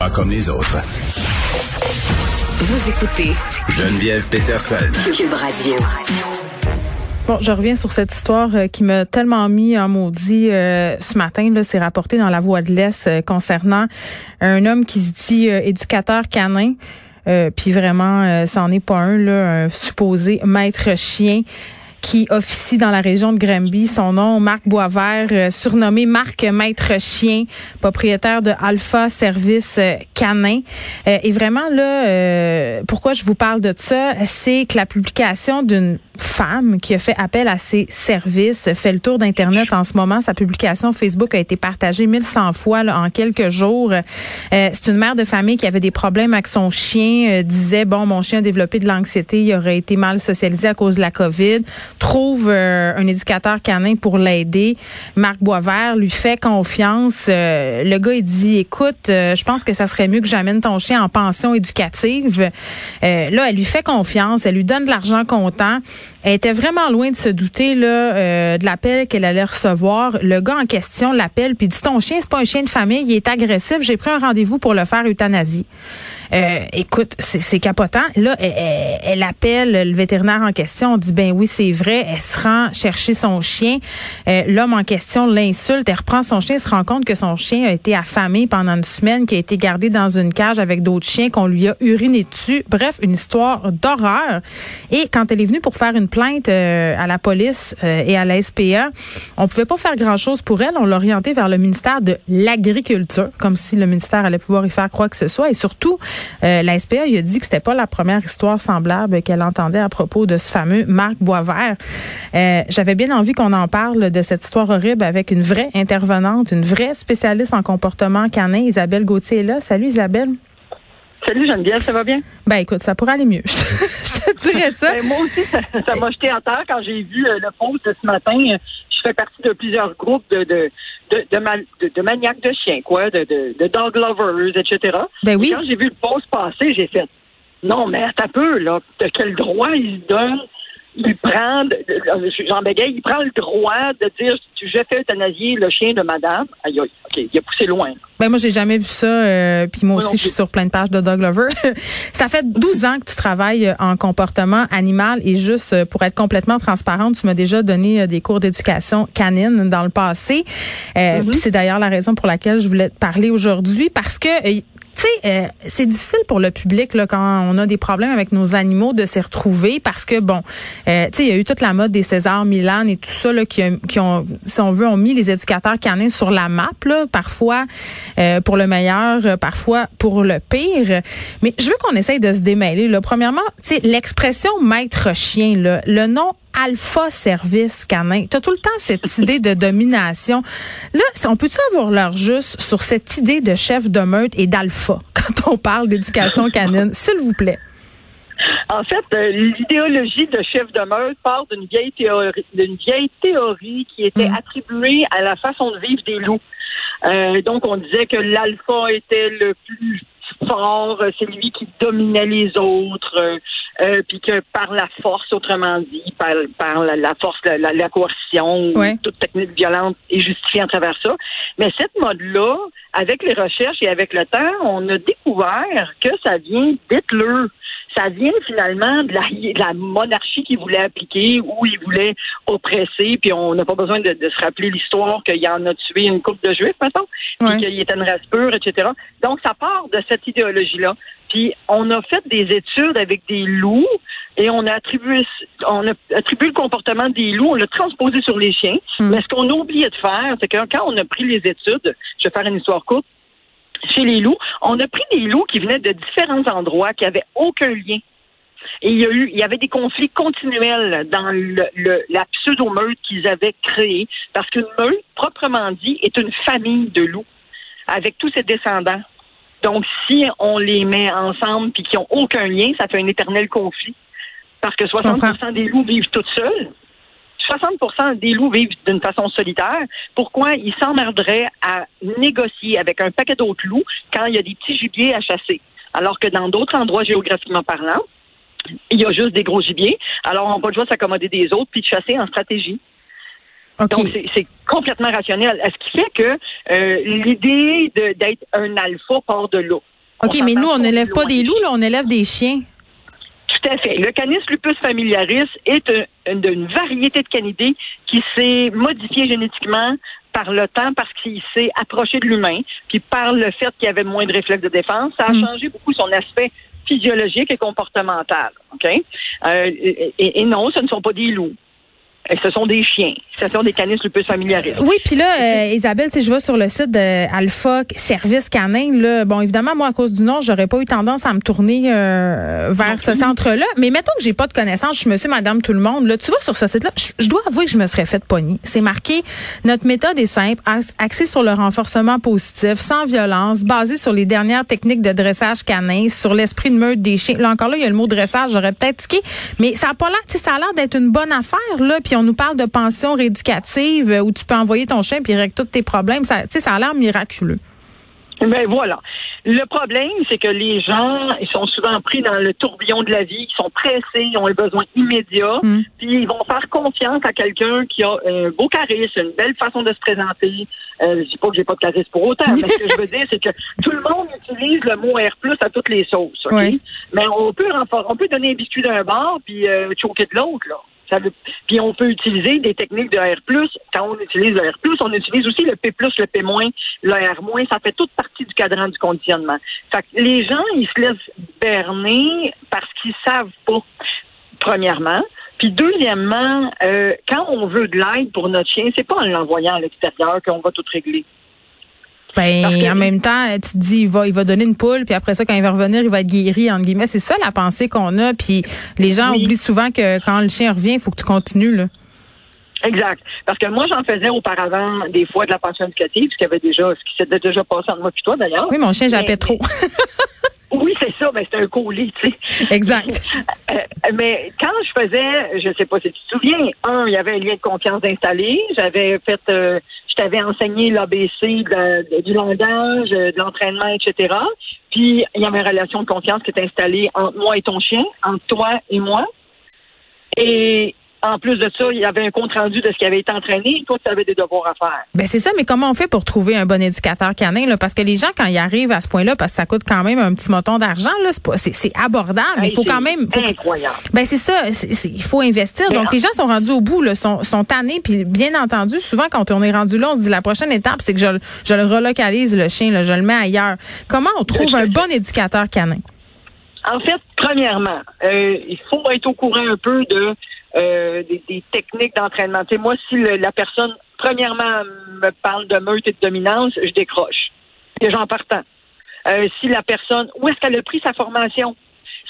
Pas comme les autres. Vous écoutez Geneviève Peterson. Cube Radio. Bon, je reviens sur cette histoire euh, qui m'a tellement mis en maudit euh, ce matin. Là, c'est rapporté dans La Voix de l'Est euh, concernant un homme qui se dit éducateur canin. puis vraiment, c'en est pas un, là, un supposé maître chien qui officie dans la région de Granby. Son nom, Marc Boisvert, euh, surnommé Marc Maître Chien, propriétaire de Alpha Service euh, Canin. Euh, et vraiment, là, pourquoi je vous parle de ça, c'est que la publication d'une femme qui a fait appel à ses services fait le tour d'Internet en ce moment. Sa publication Facebook a été partagée 1100 fois en quelques jours. c'est une mère de famille qui avait des problèmes avec son chien, disait, bon, mon chien a développé de l'anxiété, il aurait été mal socialisé à cause de la COVID trouve euh, un éducateur canin pour l'aider. Marc Boisvert lui fait confiance. Euh, le gars, il dit, écoute, euh, je pense que ça serait mieux que j'amène ton chien en pension éducative. là, elle lui fait confiance, elle lui donne de l'argent comptant. Elle était vraiment loin de se douter là de l'appel qu'elle allait recevoir. Le gars en question l'appelle puis dit, ton chien, c'est pas un chien de famille, il est agressif. J'ai pris un rendez-vous pour le faire euthanasie. Euh, écoute, c'est capotant. Là, elle, appelle le vétérinaire en question. On dit, ben oui, c'est vrai. Elle se rend chercher son chien. Euh, l'homme en question l'insulte. Elle reprend son chien. Se rend compte que son chien a été affamé pendant une semaine, qui a été gardé dans une cage avec d'autres chiens, qu'on lui a uriné dessus. Bref, une histoire d'horreur. Et quand elle est venue pour faire une plainte euh, à la police et à la SPA, on pouvait pas faire grand-chose pour elle. On l'a orientée vers le ministère de l'Agriculture, comme si le ministère allait pouvoir y faire quoi que ce soit. Et surtout, euh, la SPA il a dit que c'était pas la première histoire semblable qu'elle entendait à propos de ce fameux Marc Boisvert. Euh, J'avais bien envie qu'on en parle de cette histoire horrible avec une vraie intervenante, une vraie spécialiste en comportement canin, Isabelle Gauthier est là. Salut Isabelle. Salut Geneviève, ça va bien? Ben écoute, ça pourrait aller mieux. je te dirais ça. Ben, moi aussi, ça m'a jeté en terre quand j'ai vu euh, le post ce matin. Je fais partie de plusieurs groupes de, de, de, de, de, maniaques de chiens, quoi, de, de, de dog lovers, etc. Ben oui. quand j'ai vu le post passer, j'ai fait non, mais attends un peu, là, de quel droit il donne il prend, Jean Béguet, il prend le droit de dire je fais euthanasier le chien de madame. Aïe, aïe, OK, il a poussé loin. Ben moi, j'ai jamais vu ça. Euh, puis moi, aussi, je suis sur plein de pages de Dog Lover. ça fait 12 ans que tu travailles en comportement animal et juste euh, pour être complètement transparente, tu m'as déjà donné euh, des cours d'éducation canine dans le passé. Mm-hmm. c'est d'ailleurs la raison pour laquelle je voulais te parler aujourd'hui parce que tu sais, euh, c'est difficile pour le public là, quand on a des problèmes avec nos animaux de s'y retrouver parce que bon, euh, tu sais, il y a eu toute la mode des César Milan et tout ça là, qui, qui, ont, si on veut, ont mis les éducateurs canins sur la map là, parfois euh, pour le meilleur, parfois pour le pire. Mais je veux qu'on essaye de se démêler. Là. Premièrement, tu sais, l'expression maître chien, le nom alpha service canin. Tu as tout le temps cette idée de domination. Là, on peut-tu avoir l'heure juste sur cette idée de chef de meute et d'alpha quand on parle d'éducation canine, s'il vous plaît? En fait, euh, l'idéologie de chef de meute part d'une vieille théorie, d'une vieille théorie qui était mm. attribuée à la façon de vivre des loups. Euh, donc, on disait que l'alpha était le plus fort, c'est lui qui dominait les autres. Euh, puis que par la force, autrement dit, par, par la, force, la, la, coercion, toute technique violente est justifiée à travers ça. Mais cette mode-là, avec les recherches et avec le temps, on a découvert que ça vient d'Hitler ça vient finalement de la, de la monarchie qu'il voulait appliquer, où il voulait oppresser, puis on n'a pas besoin de, se rappeler l'histoire qu'il en a tué une coupe de juifs, maintenant, puis qu'il était une race pure, etc. Donc, ça part de cette idéologie-là. Puis on a fait des études avec des loups et on a attribué on a attribué le comportement des loups, on l'a transposé sur les chiens. Hmm. Mais ce qu'on a oublié de faire, c'est que quand on a pris les études, je vais faire une histoire courte, chez les loups, on a pris des loups qui venaient de différents endroits, qui avaient aucun lien. Et il y a eu, il y avait des conflits continuels dans le, la pseudo-meute qu'ils avaient créée, parce qu'une meute, proprement dit, est une famille de loups, avec tous ses descendants. Donc, si on les met ensemble puis qu'ils n'ont aucun lien, ça fait un éternel conflit. Parce que 60% des loups vivent toutes seuls. 60% des loups vivent d'une façon solitaire. Pourquoi ils s'emmerderaient à négocier avec un paquet d'autres loups quand il y a des petits gibiers à chasser? Alors que dans d'autres endroits géographiquement parlant, il y a juste des gros gibiers. Alors, on n'a pas le choix de s'accommoder des autres puis de chasser en stratégie. Donc, c'est complètement rationnel. Ce qui fait que euh, l'idée d'être un alpha part de là. OK, mais nous, on n'élève pas des loups, là, on élève des chiens. Tout à fait. Le canis lupus familiaris est une, variété de canidés qui s'est modifié génétiquement par le temps parce qu'il s'est approché de l'humain, puis par le fait qu'il y avait moins de réflexes de défense, ça a mm. changé beaucoup son aspect physiologique et comportemental. OK? Euh, et, non, ce ne sont pas des loups. Ce sont des chiens. Ce sont des canis lupus familiaris. Oui, puis là, euh, Isabelle, si je vais sur le site de Alpha Service Canin. Là, bon, évidemment, moi, à cause du nom, j'aurais pas eu tendance à me tourner euh, vers ce centre-là. Mais mettons que j'ai pas de connaissances, je suis monsieur, madame, tout le monde. Là, tu vois, sur ce site-là, je, dois avouer que je me serais fait pogner. C'est marqué, notre méthode est simple, axée sur le renforcement positif, sans violence, basée sur les dernières techniques de dressage canin, sur l'esprit de meute des chiens. Là, encore là, il y a le mot dressage, j'aurais peut-être tiqué. Mais ça a pas l'air, tu sais, ça a l'air d'être une bonne affaire, là. Puis on nous parle de pension rééducative euh, où tu peux envoyer ton chien puis il règle tous tes problèmes. Ça, ça a l'air miraculeux. Ben voilà. Le problème, c'est que les gens, ils sont souvent pris dans le tourbillon de la vie, ils sont pressés, ils ont un besoin immédiat, mm. puis ils vont faire confiance à quelqu'un qui a un beau charisme, une belle façon de se présenter. Euh, je dis pas que j'ai pas de charisme pour autant, mais ce que je veux dire, c'est que tout le monde utilise le mot R+ à toutes les sauces, Mais on peut on peut donner un biscuit d'un bord puis euh, choquer de l'autre, là. Puis on peut utiliser des techniques de R+. Quand on utilise le R+, on utilise aussi le P+, le P-, le R-. Ça fait toute partie du cadran du conditionnement. Fait que les gens, ils se laissent berner parce qu'ils savent pas, premièrement. Puis deuxièmement, euh, quand on veut de l'aide pour notre chien, c'est pas en l'envoyant à l'extérieur qu'on va tout régler. Ben, en même temps, tu te dis, il va, il va donner une poule, puis après ça, quand il va revenir, il va être guéri, entre guillemets. C'est ça la pensée qu'on a. Puis les gens oublient souvent que quand le chien revient, il faut que tu continues, là. Exact. Parce que moi, j'en faisais auparavant des fois de la pension éducative, ce qui avait déjà, ce qui s'était déjà passé entre moi et toi, d'ailleurs. Oui, mon chien jappait trop. Oui, c'est ça, mais c'est un colis, tu sais. Exact. Euh, mais quand je faisais, je sais pas si tu te souviens, un, il y avait un lien de confiance installé. J'avais fait, euh, je t'avais enseigné l'ABC du langage, de l'entraînement, etc. Puis il y avait une relation de confiance qui est installée entre moi et ton chien, entre toi et moi. Et en plus de ça, il y avait un compte rendu de ce qui avait été entraîné. Toi, tu avais des devoirs à faire. Ben c'est ça, mais comment on fait pour trouver un bon éducateur canin là? Parce que les gens, quand ils arrivent à ce point-là, parce que ça coûte quand même un petit montant d'argent, là, c'est abordable. mais il faut quand même. incroyable. Ben c'est ça. il faut investir. Donc les gens sont rendus au bout, là, sont, sont tannés. Puis bien entendu, souvent quand on est rendu là, on se dit la prochaine étape, c'est que je, je le relocalise le chien, là, je le mets ailleurs. Comment on trouve un bon éducateur canin? En fait, premièrement, euh, il faut être au courant un peu de euh, des, techniques d'entraînement. Tu sais, moi, si la personne, premièrement, me parle de meute et de dominance, je décroche. Et j'en partant. Euh, si la personne, où est-ce qu'elle a pris sa formation?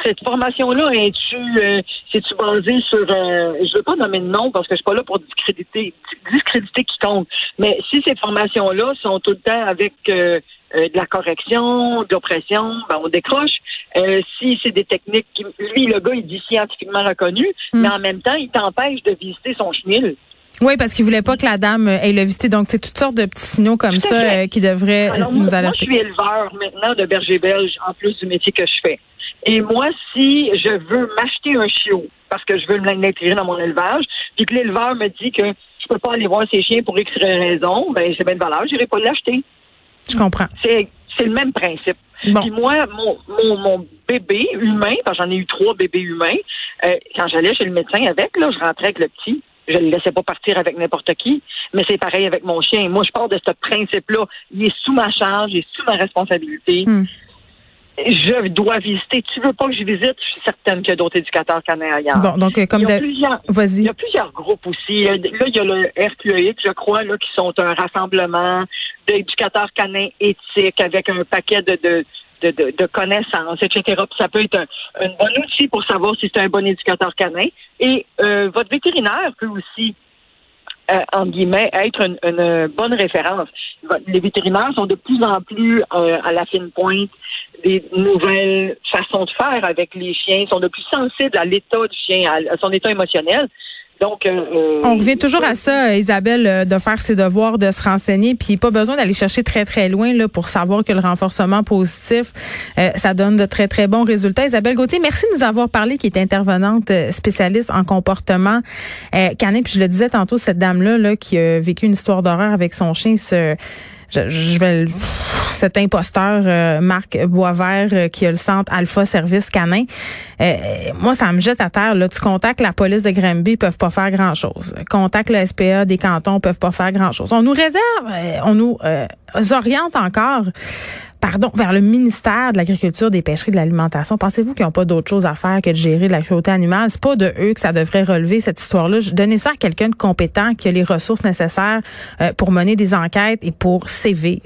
Cette formation-là, est-tu, euh, c'est-tu basée sur, euh, je veux pas nommer de nom parce que je suis pas là pour discréditer, discréditer quiconque. Mais si ces formations-là sont tout le temps avec euh, euh, de la correction, de l'oppression, ben on décroche. Euh, si c'est des techniques qui, lui, le gars, il dit scientifiquement reconnu, hmm. mais en même temps, il t'empêche de visiter son chenil. Oui, parce qu'il voulait pas que la dame ait le visiter. Donc, c'est toutes sortes de petits signaux comme ça euh, qui devraient nous alerter. Moi, je suis éleveur maintenant de berger belge, en plus du métier que je fais. Et moi, si je veux m'acheter un chiot, parce que je veux l'intégrer dans mon élevage, puis que l'éleveur me dit que je peux pas aller voir ses chiens pour X raison, ben c'est bien de valeur, j'irai pas l'acheter. Je comprends. C'est, le même principe. Puis moi, mon, mon, bébé humain, parce que j'en ai eu trois bébés humains, euh, quand j'allais chez le médecin avec, là, je rentrais avec le petit. Je ne le laissais pas partir avec n'importe qui. Mais c'est pareil avec mon chien. Moi, je pars de ce principe-là. Il est sous ma charge, il est sous ma responsabilité. Hmm je dois visiter. Tu veux pas que je visite? Je suis certaine qu'il y a d'autres éducateurs canins ailleurs. Bon, donc, euh, comme il y a plusieurs, Il y a plusieurs groupes aussi. Là, il y a le RQEX, je crois, là, qui sont un rassemblement d'éducateurs canins éthiques avec un paquet de, connaissances, etc. Ça peut être un, bon outil pour savoir si c'est un bon éducateur canin. Et euh, votre vétérinaire peut aussi euh, en guillemets, être une, bonne référence. Les vétérinaires sont de plus en plus euh, à la fine pointe des nouvelles façons de faire avec les chiens, sont de plus sensibles à l'état du chien, à, son état émotionnel. Donc, euh, on revient toujours à ça, Isabelle, de faire ses devoirs, de se renseigner, puis pas besoin d'aller chercher très très loin là pour savoir que le renforcement positif, ça donne de très très bons résultats. Isabelle Gauthier, merci de nous avoir parlé, qui est intervenante spécialiste en comportement canin. Puis je le disais tantôt, cette dame là, là qui a vécu une histoire d'horreur avec son chien, ce je, vais cet imposteur euh, Marc Boisvert euh, qui a le centre Alpha Service Canin. Euh, moi, ça me jette à terre. Là, tu contactes la police de Granby, ils peuvent pas faire grand chose. Contacte le SPA des cantons, peuvent pas faire grand chose. On nous réserve, on nous oriente encore pardon, vers le ministère de l'Agriculture, des Pêcheries, de l'Alimentation. Pensez-vous qu'ils n'ont pas d'autre chose à faire que de gérer la cruauté animale? C'est pas de eux que ça devrait relever, cette histoire-là. Donnez ça à quelqu'un de compétent qui a les ressources nécessaires euh, pour mener des enquêtes et pour sévir.